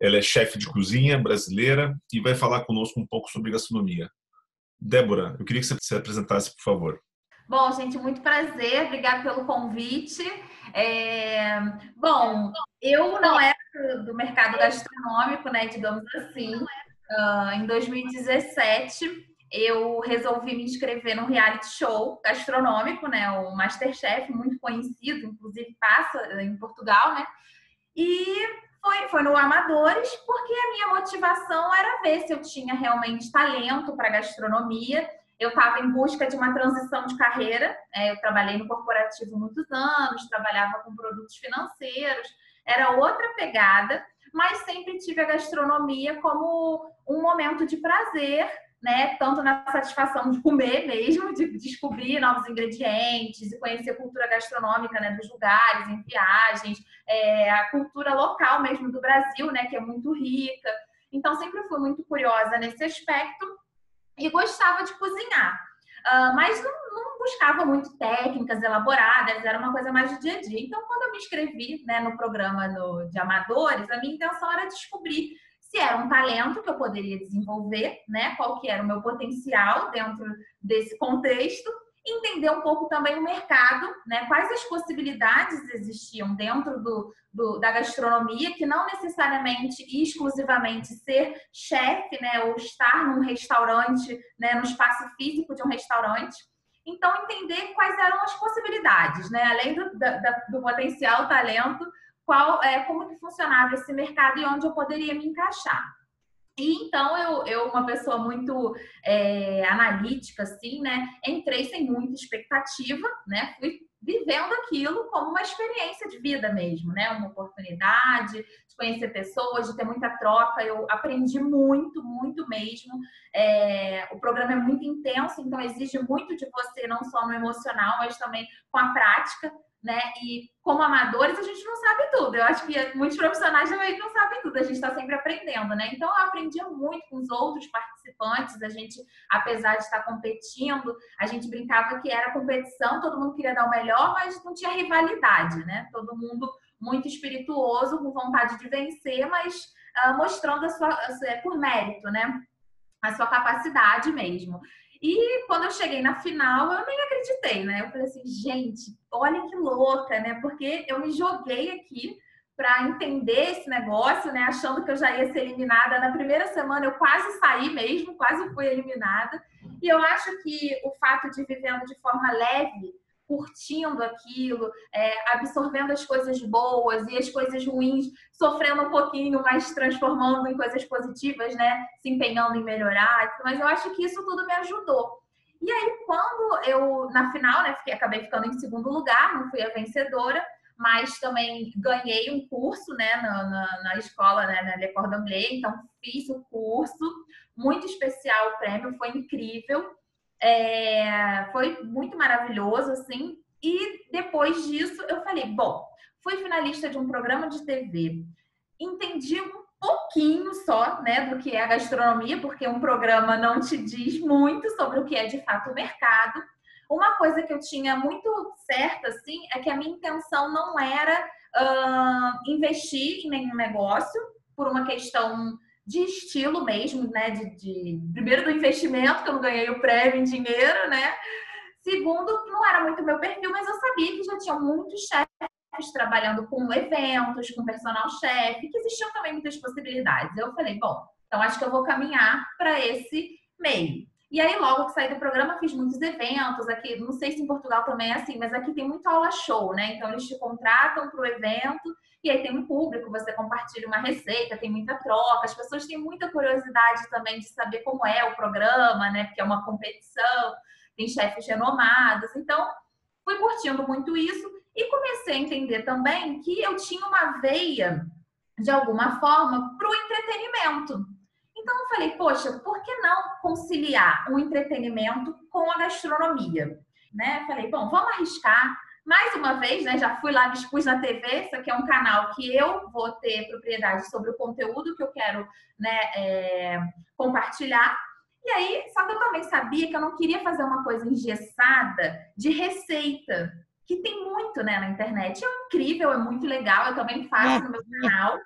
ela é chefe de cozinha brasileira e vai falar conosco um pouco sobre gastronomia. Débora, eu queria que você se apresentasse, por favor. Bom, gente, muito prazer, obrigada pelo convite. É... Bom, eu não era do mercado gastronômico, né, digamos assim. Uh, em 2017, eu resolvi me inscrever no reality show gastronômico, né, o Masterchef, muito conhecido, inclusive passa em Portugal, né? E foi, foi no Amadores, porque a minha motivação era ver se eu tinha realmente talento para gastronomia. Eu estava em busca de uma transição de carreira. É, eu trabalhei no corporativo muitos anos, trabalhava com produtos financeiros, era outra pegada, mas sempre tive a gastronomia como um momento de prazer né? Tanto na satisfação de comer mesmo, de descobrir novos ingredientes e conhecer a cultura gastronômica, né? Dos lugares, em viagens, é, a cultura local mesmo do Brasil, né? Que é muito rica. Então, sempre fui muito curiosa nesse aspecto e gostava de cozinhar. Uh, mas não, não, buscava muito técnicas elaboradas, era uma coisa mais do dia a dia. Então, quando eu me inscrevi né, no programa no, de amadores, a minha intenção era descobrir se era um talento que eu poderia desenvolver, né? Qual que era o meu potencial dentro desse contexto, entender um pouco também o mercado, né? Quais as possibilidades existiam dentro do, do da gastronomia, que não necessariamente e exclusivamente ser chefe, né? Ou estar num restaurante, né? No espaço físico de um restaurante. Então, entender quais eram as possibilidades, né? Além do, da, do potencial talento, qual, é, como que funcionava esse mercado e onde eu poderia me encaixar. E então eu, eu uma pessoa muito é, analítica, assim, né? Entrei sem muita expectativa, né? Fui vivendo aquilo como uma experiência de vida mesmo, né? Uma oportunidade de conhecer pessoas, de ter muita troca. Eu aprendi muito, muito mesmo. É, o programa é muito intenso, então exige muito de você, não só no emocional, mas também com a prática né? E como amadores, a gente não sabe tudo. Eu acho que muitos profissionais também não sabem tudo, a gente está sempre aprendendo, né? Então, eu aprendi muito com os outros participantes. A gente, apesar de estar competindo, a gente brincava que era competição, todo mundo queria dar o melhor, mas não tinha rivalidade, né? Todo mundo muito espirituoso, com vontade de vencer, mas uh, mostrando a sua, a, por mérito, né? A sua capacidade mesmo. E quando eu cheguei na final, eu nem acreditei, né? Eu falei assim, gente, olha que louca, né? Porque eu me joguei aqui para entender esse negócio, né? Achando que eu já ia ser eliminada. Na primeira semana eu quase saí mesmo, quase fui eliminada. E eu acho que o fato de vivendo de forma leve curtindo aquilo, é, absorvendo as coisas boas e as coisas ruins, sofrendo um pouquinho, mas transformando em coisas positivas, né? Se empenhando em melhorar. Mas eu acho que isso tudo me ajudou. E aí, quando eu, na final, né, fiquei, acabei ficando em segundo lugar, não fui a vencedora, mas também ganhei um curso, né, na, na, na escola, né, na Le Cordon Bleu, então fiz o curso, muito especial o prêmio, foi incrível. É, foi muito maravilhoso, assim. E depois disso, eu falei: bom, fui finalista de um programa de TV, entendi um pouquinho só, né, do que é a gastronomia, porque um programa não te diz muito sobre o que é de fato o mercado. Uma coisa que eu tinha muito certa, assim, é que a minha intenção não era uh, investir em nenhum negócio por uma questão de estilo mesmo, né? De, de, primeiro do investimento, que eu não ganhei o prêmio em dinheiro, né? Segundo, não era muito meu perfil, mas eu sabia que já tinha muitos chefes trabalhando com eventos, com personal chefe, que existiam também muitas possibilidades. Eu falei, bom, então acho que eu vou caminhar para esse meio. E aí, logo que saí do programa, fiz muitos eventos aqui. Não sei se em Portugal também é assim, mas aqui tem muito aula show, né? Então, eles te contratam para o evento e aí tem um público, você compartilha uma receita, tem muita troca. As pessoas têm muita curiosidade também de saber como é o programa, né? Porque é uma competição, tem chefes renomados. Então, fui curtindo muito isso e comecei a entender também que eu tinha uma veia, de alguma forma, para o entretenimento Então eu falei, poxa, por que não conciliar o entretenimento com a gastronomia? Né? Falei, bom, vamos arriscar. Mais uma vez, né, já fui lá, me expus na TV. Isso aqui é um canal que eu vou ter propriedade sobre o conteúdo que eu quero né, é, compartilhar. E aí, só que eu também sabia que eu não queria fazer uma coisa engessada de receita, que tem muito né, na internet. É incrível, é muito legal, eu também faço no meu canal.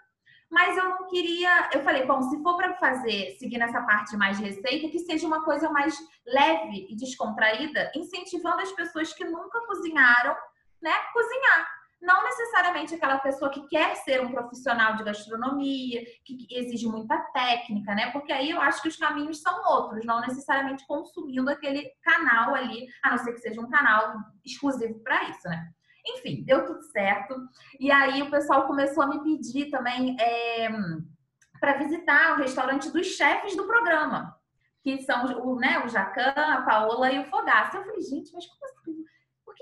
Mas eu não queria. Eu falei, bom, se for para fazer, seguir nessa parte mais de receita, que seja uma coisa mais leve e descontraída, incentivando as pessoas que nunca cozinharam, né, cozinhar não necessariamente aquela pessoa que quer ser um profissional de gastronomia, que exige muita técnica, né? Porque aí eu acho que os caminhos são outros, não necessariamente consumindo aquele canal ali, a não ser que seja um canal exclusivo para isso, né? Enfim, deu tudo certo. E aí o pessoal começou a me pedir também é, para visitar o restaurante dos chefes do programa, que são o, né, o Jacan, a Paola e o Fogaça. Eu falei, gente, mas como assim?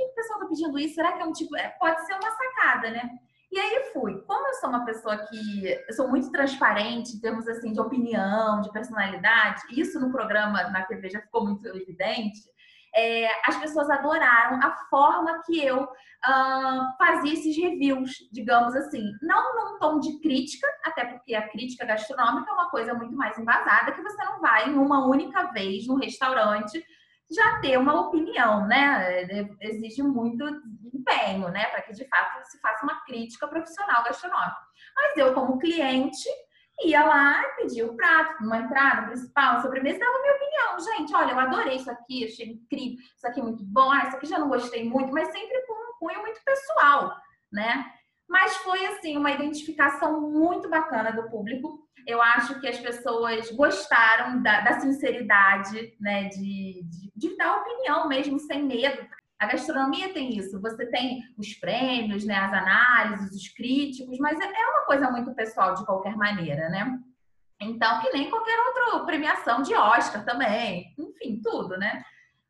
Que o pessoal está pedindo isso? Será que é um tipo. É, pode ser uma sacada, né? E aí fui. Como eu sou uma pessoa que eu sou muito transparente em termos assim de opinião, de personalidade, isso no programa na TV já ficou muito evidente. É, as pessoas adoraram a forma que eu uh, fazia esses reviews, digamos assim. Não num tom de crítica, até porque a crítica gastronômica é uma coisa muito mais embasada, que você não vai em uma única vez no restaurante já ter uma opinião, né? Exige muito empenho, né? Para que de fato se faça uma crítica profissional gastronômica. Mas eu, como cliente, ia lá pedia o prato, uma entrada, principal, uma sobremesa, dava minha opinião. Gente, olha, eu adorei isso aqui, achei incrível, isso aqui é muito bom, ah, isso aqui já não gostei muito, mas sempre com um cunho muito pessoal, né? Mas foi, assim, uma identificação muito bacana do público eu acho que as pessoas gostaram da, da sinceridade, né? De, de, de, dar opinião mesmo, sem medo. A gastronomia tem isso. Você tem os prêmios, né? As análises, os críticos, mas é, uma coisa muito pessoal de qualquer maneira, né? Então, que nem qualquer outra premiação de Oscar também. Enfim, tudo, né?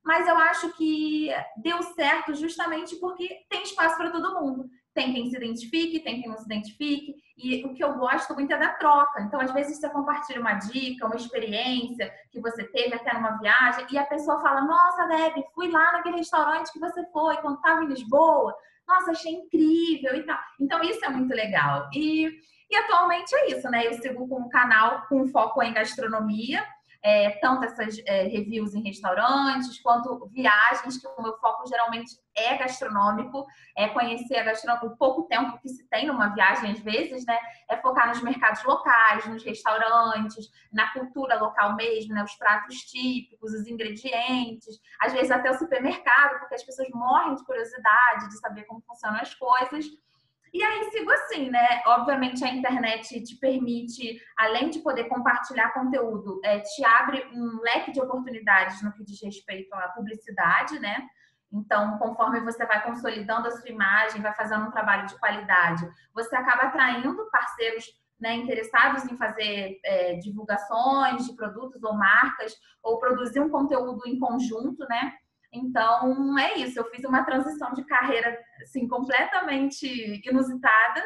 Mas eu acho que deu certo justamente porque tem espaço para todo mundo. Tem quem se identifique, tem quem não se identifique. E o que eu gosto muito é da troca. Então, às vezes, você compartilha uma dica, uma experiência que você teve até numa viagem, e a pessoa fala: Nossa, Deb, fui lá naquele restaurante que você foi quando estava em Lisboa. Nossa, achei incrível e tal. Então, isso é muito legal. E, e atualmente é isso, né? Eu sigo com um canal com foco em gastronomia é, tanto essas é, reviews em restaurantes, quanto viagens, que o meu foco geralmente é gastronômico, é conhecer a gastronomia, o pouco tempo que se tem numa viagem, às vezes, né? É focar nos mercados locais, nos restaurantes, na cultura local mesmo, né? Os pratos típicos, os ingredientes, às vezes até o supermercado, porque as pessoas morrem de curiosidade de saber como funcionam as coisas. E aí sigo assim, né? Obviamente a internet te permite, além de poder compartilhar conteúdo, é, te abre um leque de oportunidades no que diz respeito à publicidade, né? Então, conforme você vai consolidando a sua imagem, vai fazendo um trabalho de qualidade, você acaba atraindo parceiros né, interessados em fazer é, divulgações de produtos ou marcas, ou produzir um conteúdo em conjunto, né? Então, é isso. Eu fiz uma transição de carreira, assim, completamente inusitada,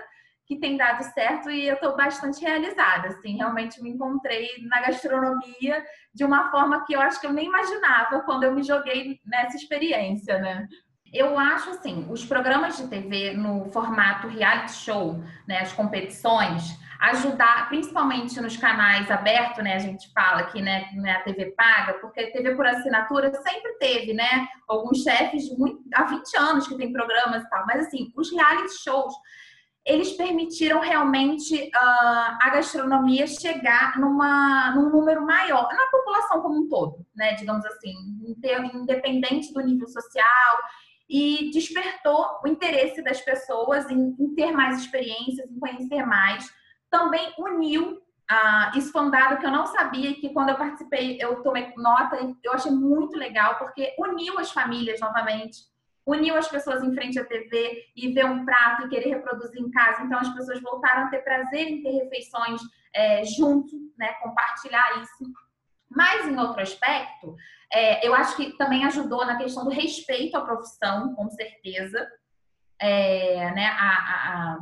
que tem dado certo e eu estou bastante realizada, assim. Realmente me encontrei na gastronomia de uma forma que eu acho que eu nem imaginava quando eu me joguei nessa experiência, né? Eu acho assim, os programas de TV no formato reality show, né, as competições, ajudar, principalmente nos canais abertos, né? A gente fala aqui, né? Na TV paga, porque a TV por assinatura sempre teve, né? Alguns chefes muito, há 20 anos que tem programas e tal. Mas, assim, os reality shows, eles permitiram realmente uh, a gastronomia chegar numa, num número maior, na população como um todo, né? Digamos assim, independente do nível social e despertou o interesse das pessoas em, em ter mais experiências, em conhecer mais também uniu ah, isso foi um dado que eu não sabia que quando eu participei eu tomei nota e eu achei muito legal porque uniu as famílias novamente, uniu as pessoas em frente à TV e ver um prato e querer reproduzir em casa. Então as pessoas voltaram a ter prazer em ter refeições é, junto, né, compartilhar isso. Mas em outro aspecto, é, eu acho que também ajudou na questão do respeito à profissão, com certeza. É, né, a, a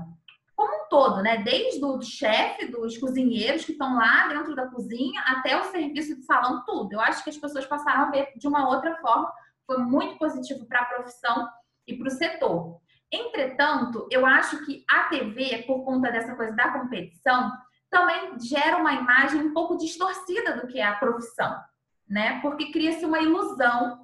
como um todo, né? Desde o chefe, dos cozinheiros que estão lá dentro da cozinha, até o serviço de salão, tudo. Eu acho que as pessoas passaram a ver de uma outra forma. Foi muito positivo para a profissão e para o setor. Entretanto, eu acho que a TV, por conta dessa coisa da competição, também gera uma imagem um pouco distorcida do que é a profissão, né? Porque cria-se uma ilusão,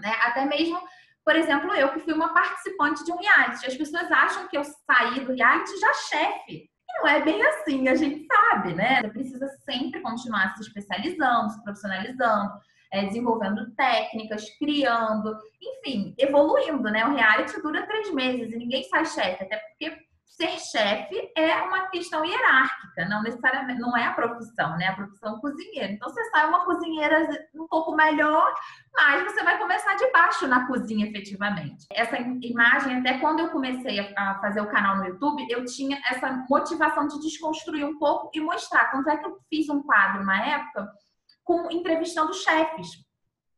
né? Até mesmo por exemplo, eu que fui uma participante de um reality. As pessoas acham que eu saí do reality já chefe. E não é bem assim, a gente sabe, né? Você precisa sempre continuar se especializando, se profissionalizando, é, desenvolvendo técnicas, criando, enfim, evoluindo, né? O reality dura três meses e ninguém sai chefe, até porque ser chefe é uma questão hierárquica, não necessariamente, não é a profissão, né? A profissão cozinheira. Então você sai uma cozinheira um pouco melhor, mas você vai começar de baixo na cozinha efetivamente. Essa imagem, até quando eu comecei a fazer o canal no YouTube, eu tinha essa motivação de desconstruir um pouco e mostrar. Tanto é que eu fiz um quadro uma época com entrevistando chefes.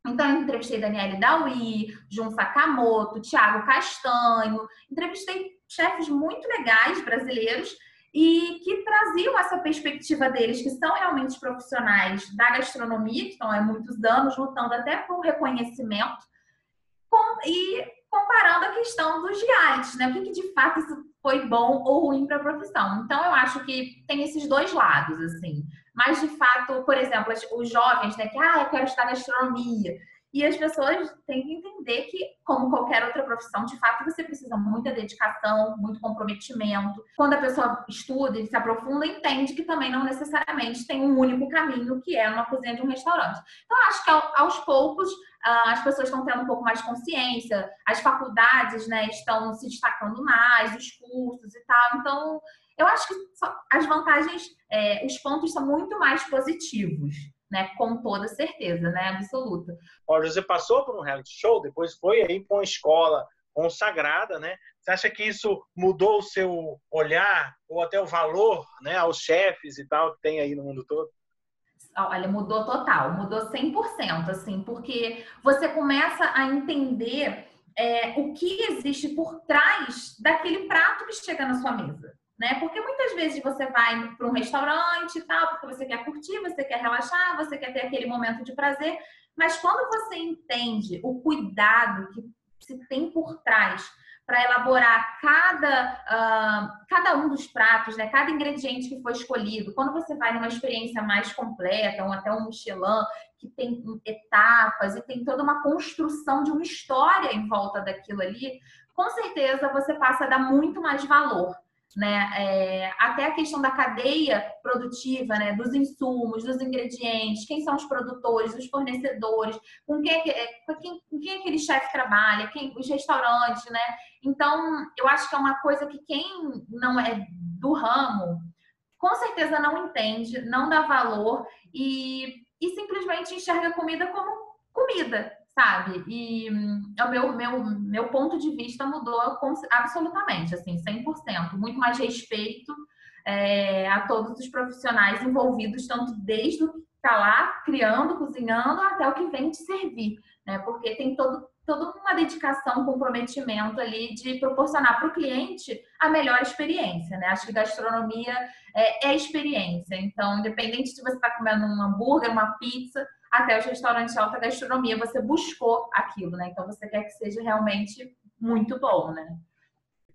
Então, eu entrevistei Daniele Dawi, Jun Sakamoto, Thiago Castanho, entrevistei chefes muito legais brasileiros e que traziam essa perspectiva deles, que são realmente profissionais da gastronomia, que estão há muitos anos lutando até por reconhecimento, com, e comparando a questão dos reais, né? O que, que de fato isso foi bom ou ruim para a profissão. Então, eu acho que tem esses dois lados, assim. Mas, de fato, por exemplo, os jovens, né, que, ah, eu quero estudar gastronomia. E as pessoas têm que entender que, como qualquer outra profissão, de fato você precisa muita dedicação, muito comprometimento. Quando a pessoa estuda e se aprofunda, entende que também não necessariamente tem um único caminho, que é uma cozinha de um restaurante. Então, acho que aos poucos ah, as pessoas estão tendo um pouco mais de consciência, as faculdades né, estão se destacando mais, os cursos e tal. Então, eu acho que as vantagens, é, os pontos são muito mais positivos né? Com toda certeza, né? Absoluta. Olha, você passou por um reality show, depois foi aí para uma escola consagrada, né? Você acha que isso mudou o seu olhar ou até o valor, né, aos chefes e tal que tem aí no mundo todo? Olha, mudou total, mudou 100%, assim, porque você começa a entender é, o que existe por trás daquele prato que chega na sua mesa né? Porque muitas vezes você vai para um restaurante e tal, porque você quer curtir, você quer relaxar, você quer ter aquele momento de prazer, mas quando você entende o cuidado que se tem por trás para elaborar cada, uh, cada um dos pratos, né? cada ingrediente que foi escolhido. Quando você vai numa experiência mais completa, ou até um Michelin, que tem etapas e tem toda uma construção de uma história em volta daquilo ali, com certeza você passa a dar muito mais valor né? É, até a questão da cadeia produtiva, né? Dos insumos, dos ingredientes, quem são os produtores, os fornecedores, com quem, é, com quem, com quem aquele chefe trabalha, quem, os restaurantes, né? Então, eu acho que é uma coisa que quem não é do ramo, com certeza não entende, não dá valor e, e simplesmente enxerga a comida como comida, sabe? E hum, o meu, meu, meu ponto de vista mudou absolutamente, assim, 100%. Muito mais respeito é, a todos os profissionais envolvidos, tanto desde o que está lá criando, cozinhando, até o que vem te servir, né? Porque tem todo, toda uma dedicação, comprometimento ali de proporcionar para o cliente a melhor experiência, né? Acho que gastronomia é, é experiência. Então, independente se você está comendo um hambúrguer, uma pizza, até os restaurantes de alta gastronomia, você buscou aquilo, né? Então você quer que seja realmente muito bom, né?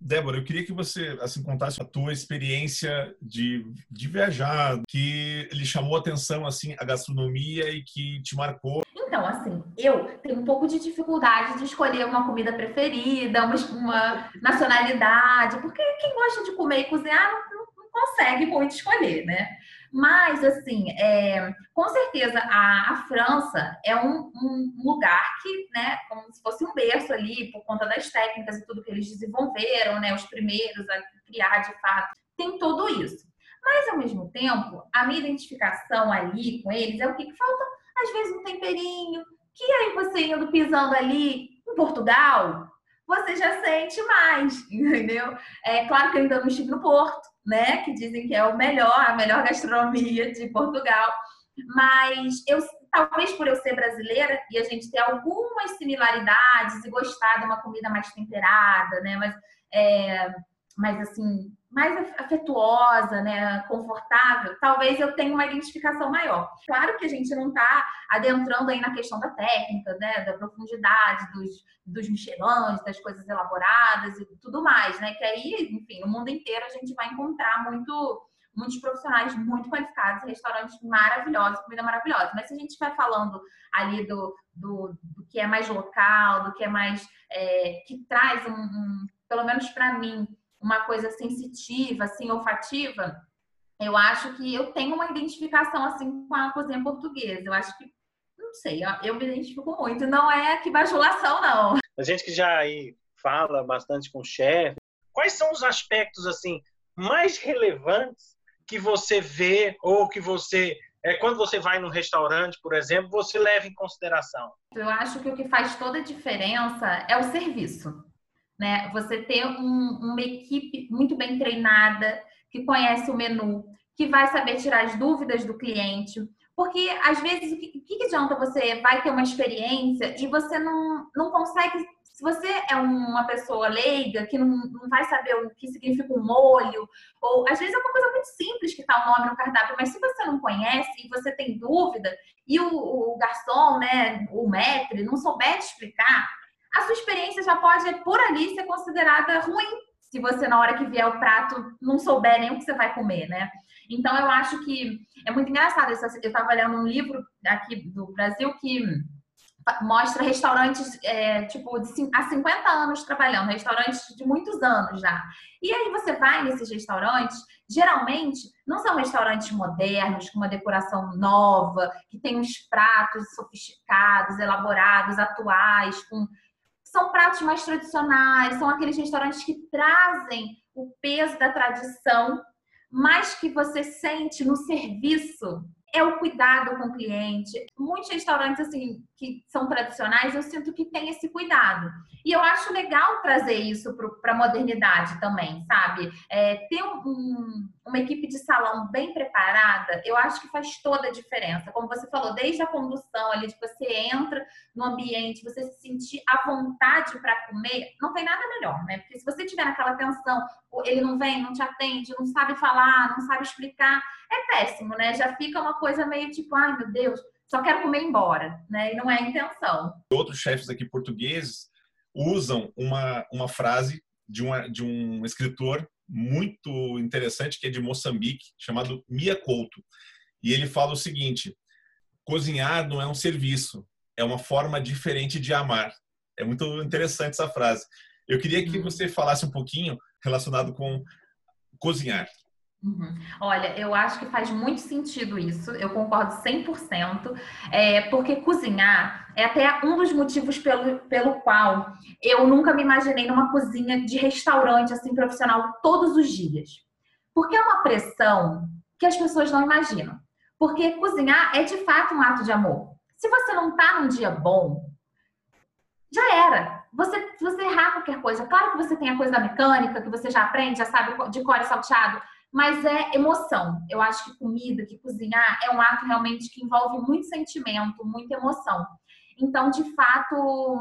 Débora, eu queria que você assim contasse a tua experiência de, de viajar, que lhe chamou a atenção assim a gastronomia e que te marcou. Então, assim, eu tenho um pouco de dificuldade de escolher uma comida preferida, uma, uma nacionalidade, porque quem gosta de comer e cozinhar não, não consegue muito escolher, né? Mas, assim, é, com certeza a, a França é um, um, lugar que, né, como se fosse um berço ali, por conta das técnicas e tudo que eles desenvolveram, né, os primeiros a criar de fato, tem tudo isso. Mas, ao mesmo tempo, a minha identificação ali com eles é o que, que falta, às vezes, um temperinho, que aí você indo pisando ali em Portugal, você já sente mais, entendeu? É claro que eu ainda não estive no Porto, né? Que dizem que é o melhor, a melhor gastronomia de Portugal. Mas eu, talvez por eu ser brasileira e a gente ter algumas similaridades e gostar de uma comida mais temperada, né? Mas, é, mas assim, mais afetuosa, né, confortável, talvez eu tenha uma identificação maior. Claro que a gente não está adentrando aí na questão da técnica, né, da profundidade dos, dos michelins, das coisas elaboradas e tudo mais, né, que aí, enfim, no mundo inteiro a gente vai encontrar muito muitos profissionais muito qualificados, restaurantes maravilhosos, comida maravilhosa. Mas se a gente vai falando ali do, do, do que é mais local, do que é mais é, que traz um, um pelo menos para mim, uma coisa sensitiva, assim, olfativa, eu acho que eu tenho uma identificação assim com a cozinha portuguesa. Eu acho que, não sei, eu me identifico muito. Não é que bajulação, não. A gente que já aí fala bastante com o chefe, quais são os aspectos assim mais relevantes que você vê ou que você é, quando você vai num restaurante, por exemplo, você leva em consideração? Eu acho que o que faz toda a diferença é o serviço né? Você ter um, uma equipe muito bem treinada, que conhece o menu, que vai saber tirar as dúvidas do cliente. Porque, às vezes, o que, que adianta você vai ter uma experiência e você não, não consegue. Se você é uma pessoa leiga que não, não vai saber o que significa um molho, ou às vezes é uma coisa muito simples que está o nome no cardápio, mas se você não conhece e você tem dúvida, e o, o garçom, né, o maître, não souber te explicar, a sua experiência já pode, por ali, ser considerada ruim, se você, na hora que vier o prato, não souber nem o que você vai comer, né? Então, eu acho que é muito engraçado. Eu estava lendo um livro aqui do Brasil que mostra restaurantes, é, tipo, de, há 50 anos trabalhando, restaurantes de muitos anos já. E aí você vai nesses restaurantes, geralmente não são restaurantes modernos, com uma decoração nova, que tem uns pratos sofisticados, elaborados, atuais, com são pratos mais tradicionais, são aqueles restaurantes que trazem o peso da tradição, mas que você sente no serviço é o cuidado com o cliente. Muitos restaurantes assim que são tradicionais, eu sinto que tem esse cuidado. E eu acho legal trazer isso para a modernidade também, sabe? É, ter um, uma equipe de salão bem preparada, eu acho que faz toda a diferença. Como você falou, desde a condução ali, de você entra no ambiente, você se sentir à vontade para comer, não tem nada melhor, né? Porque se você tiver naquela tensão, ele não vem, não te atende, não sabe falar, não sabe explicar, é péssimo, né? Já fica uma coisa meio tipo, ai meu Deus, só quero comer embora, né? E não é a intenção. Outros chefes aqui portugueses usam uma, uma frase de, uma, de um escritor muito interessante que é de Moçambique, chamado Mia Couto. E ele fala o seguinte: cozinhar não é um serviço, é uma forma diferente de amar. É muito interessante essa frase. Eu queria que uhum. você falasse um pouquinho relacionado com cozinhar. Uhum. Olha, eu acho que faz muito sentido isso, eu concordo 100%, é, porque cozinhar é até um dos motivos pelo, pelo qual eu nunca me imaginei numa cozinha de restaurante assim profissional todos os dias. Porque é uma pressão que as pessoas não imaginam. Porque cozinhar é de fato um ato de amor. Se você não tá num dia bom, já era. Você, você errar qualquer coisa, claro que você tem a coisa da mecânica, que você já aprende, já sabe de cor e salteado, mas é emoção. Eu acho que comida, que cozinhar é um ato realmente que envolve muito sentimento, muita emoção. Então, de fato,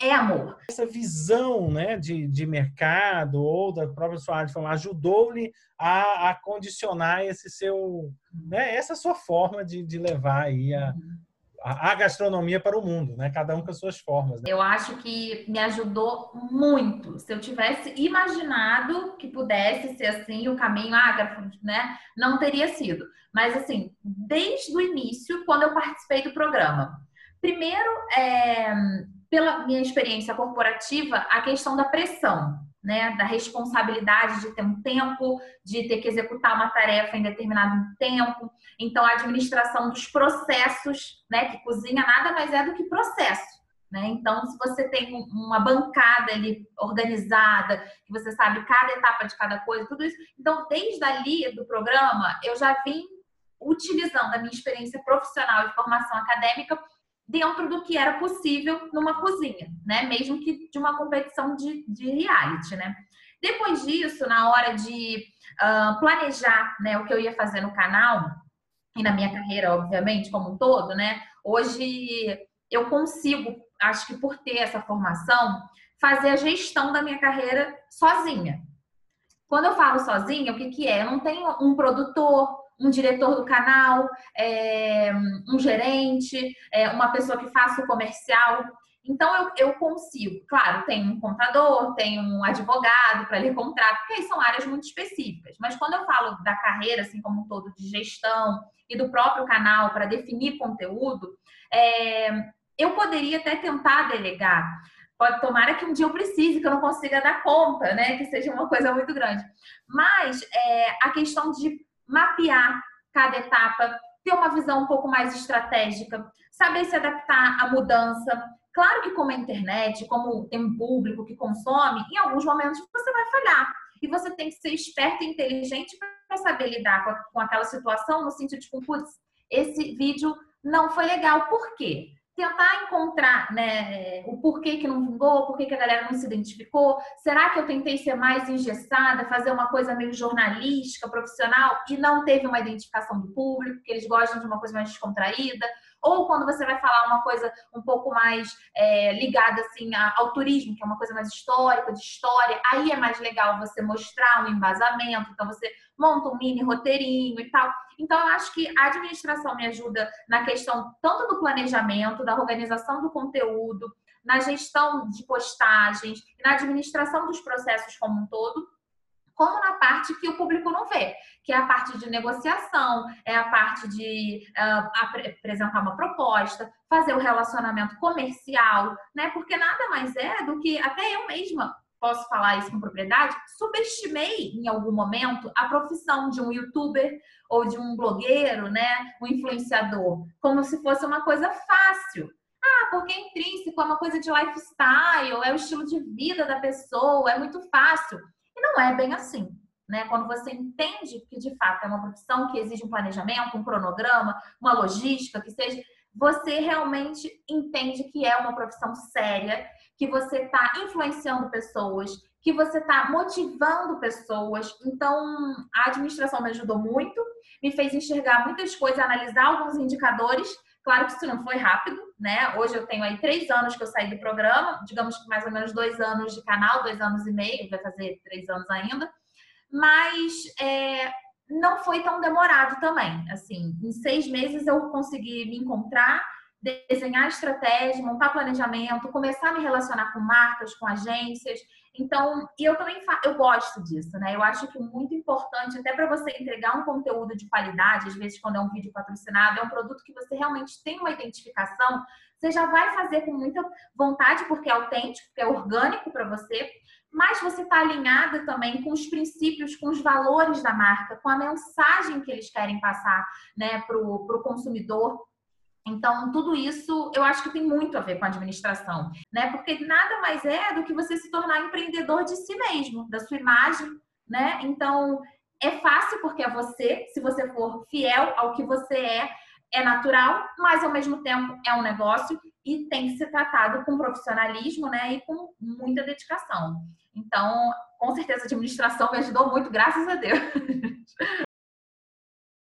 é amor. Essa visão né, de, de mercado ou da própria sua área ajudou-lhe a, a, condicionar esse seu, né, essa sua forma de, de levar aí a, uhum a gastronomia para o mundo, né? Cada um com as suas formas. Né? Eu acho que me ajudou muito. Se eu tivesse imaginado que pudesse ser assim o caminho ágrafo, né? Não teria sido. Mas assim, desde o início, quando eu participei do programa, primeiro, é, pela minha experiência corporativa, a questão da pressão né, da responsabilidade de ter um tempo, de ter que executar uma tarefa em determinado tempo. Então, a administração dos processos, né, que cozinha nada mais é do que processo. Né? Então, se você tem uma bancada ali organizada, que você sabe cada etapa de cada coisa, tudo isso. Então, desde ali do programa, eu já vim utilizando a minha experiência profissional e formação acadêmica dentro do que era possível numa cozinha, né? Mesmo que de uma competição de, de reality, né? Depois disso, na hora de uh, planejar né, o que eu ia fazer no canal e na minha carreira, obviamente, como um todo, né? Hoje eu consigo, acho que por ter essa formação, fazer a gestão da minha carreira sozinha. Quando eu falo sozinha, o que, que é? Eu não tenho um produtor, um diretor do canal, é, um gerente, é, uma pessoa que faça o comercial. Então, eu, eu consigo. Claro, tem um contador, tem um advogado para ler contrato, porque aí são áreas muito específicas. Mas quando eu falo da carreira, assim como um todo, de gestão e do próprio canal para definir conteúdo, é, eu poderia até tentar delegar. Pode tomar que um dia eu precise, que eu não consiga dar conta, né? Que seja uma coisa muito grande. Mas é, a questão de mapear cada etapa, ter uma visão um pouco mais estratégica, saber se adaptar à mudança. Claro que como a internet, como tem um público que consome, em alguns momentos você vai falhar. E você tem que ser esperto e inteligente para saber lidar com, aquela situação no sentido de, putz, esse vídeo não foi legal. Por quê? Tentar encontrar né, o porquê que não vingou, porquê que a galera não se identificou. Será que eu tentei ser mais engessada, fazer uma coisa meio jornalística, profissional, e não teve uma identificação do público, que eles gostam de uma coisa mais descontraída? Ou quando você vai falar uma coisa um pouco mais é, ligada assim ao turismo, que é uma coisa mais histórica, de história, aí é mais legal você mostrar um embasamento, então você monta um mini roteirinho e tal. Então, eu acho que a administração me ajuda na questão tanto do planejamento, da organização do conteúdo, na gestão de postagens, na administração dos processos como um todo, como na parte que o público não vê, que é a parte de negociação, é a parte de uh, apresentar uma proposta, fazer o relacionamento comercial, né? Porque nada mais é do que até eu mesma posso falar isso com propriedade, subestimei em algum momento a profissão de um youtuber ou de um blogueiro, né, um influenciador, como se fosse uma coisa fácil. Ah, porque é intrínseco, é uma coisa de lifestyle, é o estilo de vida da pessoa, é muito fácil não é bem assim. Né? Quando você entende que de fato é uma profissão que exige um planejamento, um cronograma, uma logística, que seja, você realmente entende que é uma profissão séria, que você está influenciando pessoas, que você está motivando pessoas. Então, a administração me ajudou muito, me fez enxergar muitas coisas, analisar alguns indicadores. Claro que isso não foi rápido, né? Hoje eu tenho aí três anos que eu saí do programa, digamos que mais ou menos dois anos de canal, dois anos e meio, vai fazer três anos ainda, mas é, não foi tão demorado também. Assim, em seis meses eu consegui me encontrar, desenhar estratégia, montar planejamento, começar a me relacionar com marcas, com agências. Então, e eu também eu gosto disso, né? Eu acho que muito importante, até para você entregar um conteúdo de qualidade, às vezes quando é um vídeo patrocinado, é um produto que você realmente tem uma identificação, você já vai fazer com muita vontade, porque é autêntico, porque é orgânico para você, mas você está alinhada também com os princípios, com os valores da marca, com a mensagem que eles querem passar né, para o consumidor. Então, tudo isso eu acho que tem muito a ver com a administração, né? Porque nada mais é do que você se tornar empreendedor de si mesmo, da sua imagem, né? Então, é fácil porque é você, se você for fiel ao que você é, é natural, mas ao mesmo tempo é um negócio e tem que ser tratado com profissionalismo, né? E com muita dedicação. Então, com certeza a administração me ajudou muito, graças a Deus.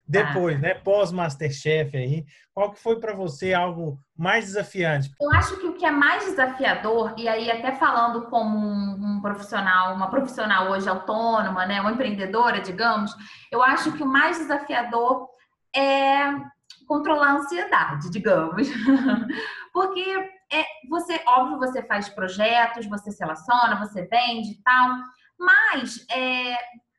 Depois, ah. né, pós Masterchef aí, qual que foi para você algo mais desafiante? Eu acho que o que é mais desafiador, e aí até falando como um, um, profissional, uma profissional hoje autônoma, né, uma empreendedora, digamos, eu acho que o mais desafiador é controlar a ansiedade, digamos. Porque é, você, óbvio, você faz projetos, você se relaciona, você vende e tal, mas é,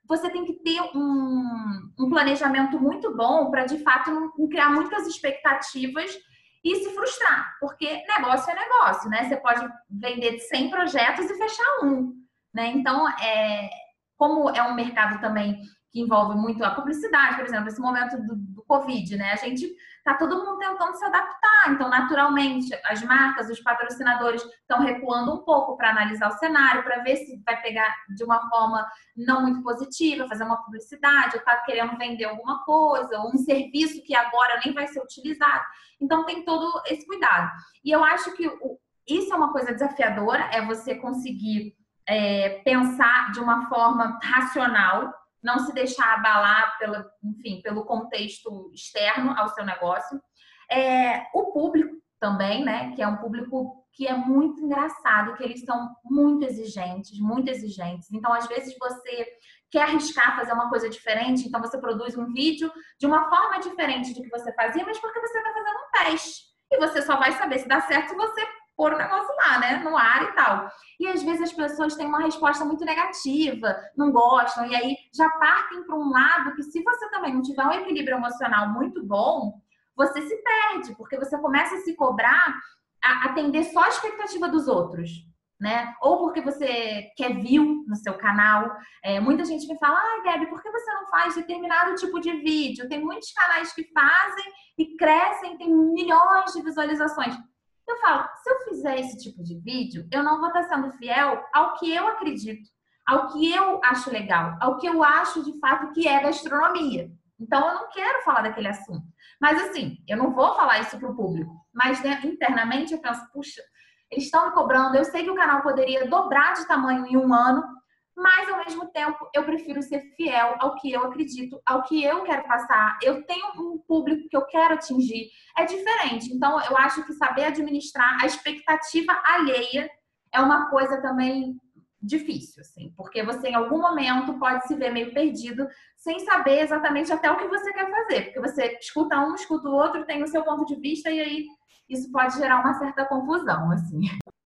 você tem que ter um, um planejamento muito bom para, de fato, não criar muitas expectativas e se frustrar, porque negócio é negócio, né? Você pode vender 100 projetos e fechar um, né? Então, é, como é um mercado também que envolve muito a publicidade, por exemplo, esse momento do, do Covid, né? A gente tá todo mundo tentando se adaptar, então naturalmente as marcas, os patrocinadores estão recuando um pouco para analisar o cenário, para ver se vai pegar de uma forma não muito positiva, fazer uma publicidade, ou tá querendo vender alguma coisa, ou um serviço que agora nem vai ser utilizado. Então tem todo esse cuidado. E eu acho que isso é uma coisa desafiadora, é você conseguir é, pensar de uma forma racional não se deixar abalar pela, enfim, pelo contexto externo ao seu negócio. É, o público também, né, que é um público que é muito engraçado, que eles são muito exigentes, muito exigentes. Então, às vezes você quer arriscar fazer uma coisa diferente, então você produz um vídeo de uma forma diferente do que você fazia, mas porque você está fazendo um teste. E você só vai saber se dá certo se você pôr o negócio lá, né? No ar e tal. E às vezes as pessoas têm uma resposta muito negativa, não gostam, e aí já partem para um lado que, se você também não tiver um equilíbrio emocional muito bom, você se perde, porque você começa a se cobrar a atender só a expectativa dos outros. Né? Ou porque você quer view no seu canal. É, muita gente me fala, ah, Gabi, por que você não faz determinado tipo de vídeo? Tem muitos canais que fazem e crescem, tem milhões de visualizações. Eu falo, se eu fizer esse tipo de vídeo, eu não vou estar sendo fiel ao que eu acredito, ao que eu acho legal, ao que eu acho de fato que é gastronomia. Então eu não quero falar daquele assunto. Mas assim, eu não vou falar isso para o público. Mas né, internamente eu penso, puxa, eles estão me cobrando. Eu sei que o canal poderia dobrar de tamanho em um ano, mas ao mesmo tempo eu prefiro ser fiel ao que eu acredito, ao que eu quero passar. Eu tenho um público que eu quero atingir. É diferente. Então eu acho que saber administrar a expectativa alheia é uma coisa também difícil, assim, porque você em algum momento pode se ver meio perdido sem saber exatamente até o que você quer fazer, porque você escuta um, escuta o outro, tem o seu ponto de vista e aí isso pode gerar uma certa confusão, assim.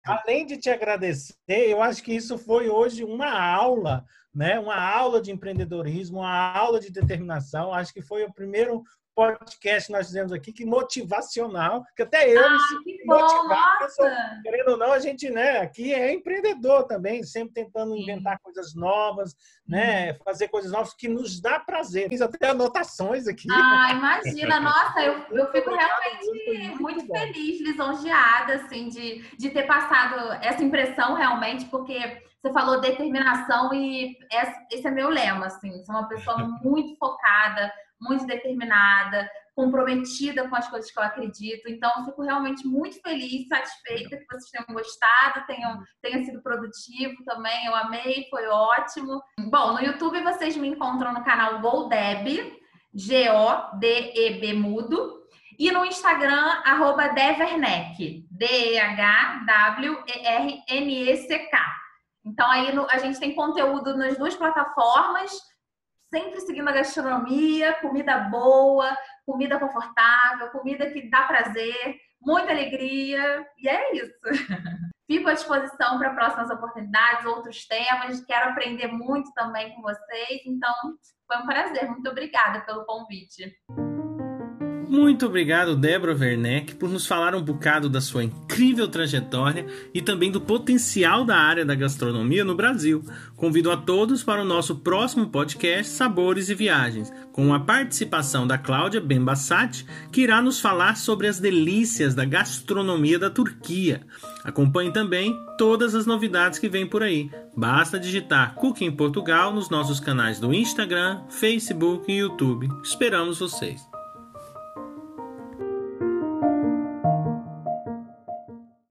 Além de te agradecer, eu acho que isso foi hoje uma aula, né? Uma aula de empreendedorismo, uma aula de determinação. Acho que foi o primeiro podcast nós fizemos aqui, que motivacional, que até eu ah, me sinto motivado. Querendo ou não, a gente, né, aqui é empreendedor também, sempre tentando Sim. inventar coisas novas, né, uhum. fazer coisas novas que nos dá prazer. Fiz até anotações aqui. Ah, imagina, nossa, eu, eu fico realmente muito, muito feliz, lisonjeada, assim, de, de ter passado essa impressão realmente, porque você falou determinação e esse é meu lema, assim, sou uma pessoa muito focada, muito determinada, comprometida com as coisas que eu acredito. Então, eu fico realmente muito feliz, satisfeita que vocês tenham gostado, tenham, tenha sido produtivo também. Eu amei, foi ótimo. Bom, no YouTube vocês me encontram no canal Goldeb, G-O-D-E-B mudo. E no Instagram, arroba D-E-H-W-E-R-N-E-C-K. Então, aí no, a gente tem conteúdo nas duas plataformas sempre seguindo a gastronomia, comida boa, comida confortável, comida que dá prazer, muita alegria, e é isso. Fico à disposição para próximas oportunidades, outros temas, quero aprender muito também com vocês, então foi um prazer, muito obrigada pelo convite. Muito obrigado, Débora Werneck, por nos falar um bocado da sua incrível trajetória e também do potencial da área da gastronomia no Brasil. Convido a todos para o nosso próximo podcast Sabores e Viagens, com a participação da Cláudia Bembassati, que irá nos falar sobre as delícias da gastronomia da Turquia. Acompanhe também todas as novidades que vêm por aí. Basta digitar Cooking Portugal nos nossos canais do Instagram, Facebook e YouTube. Esperamos vocês!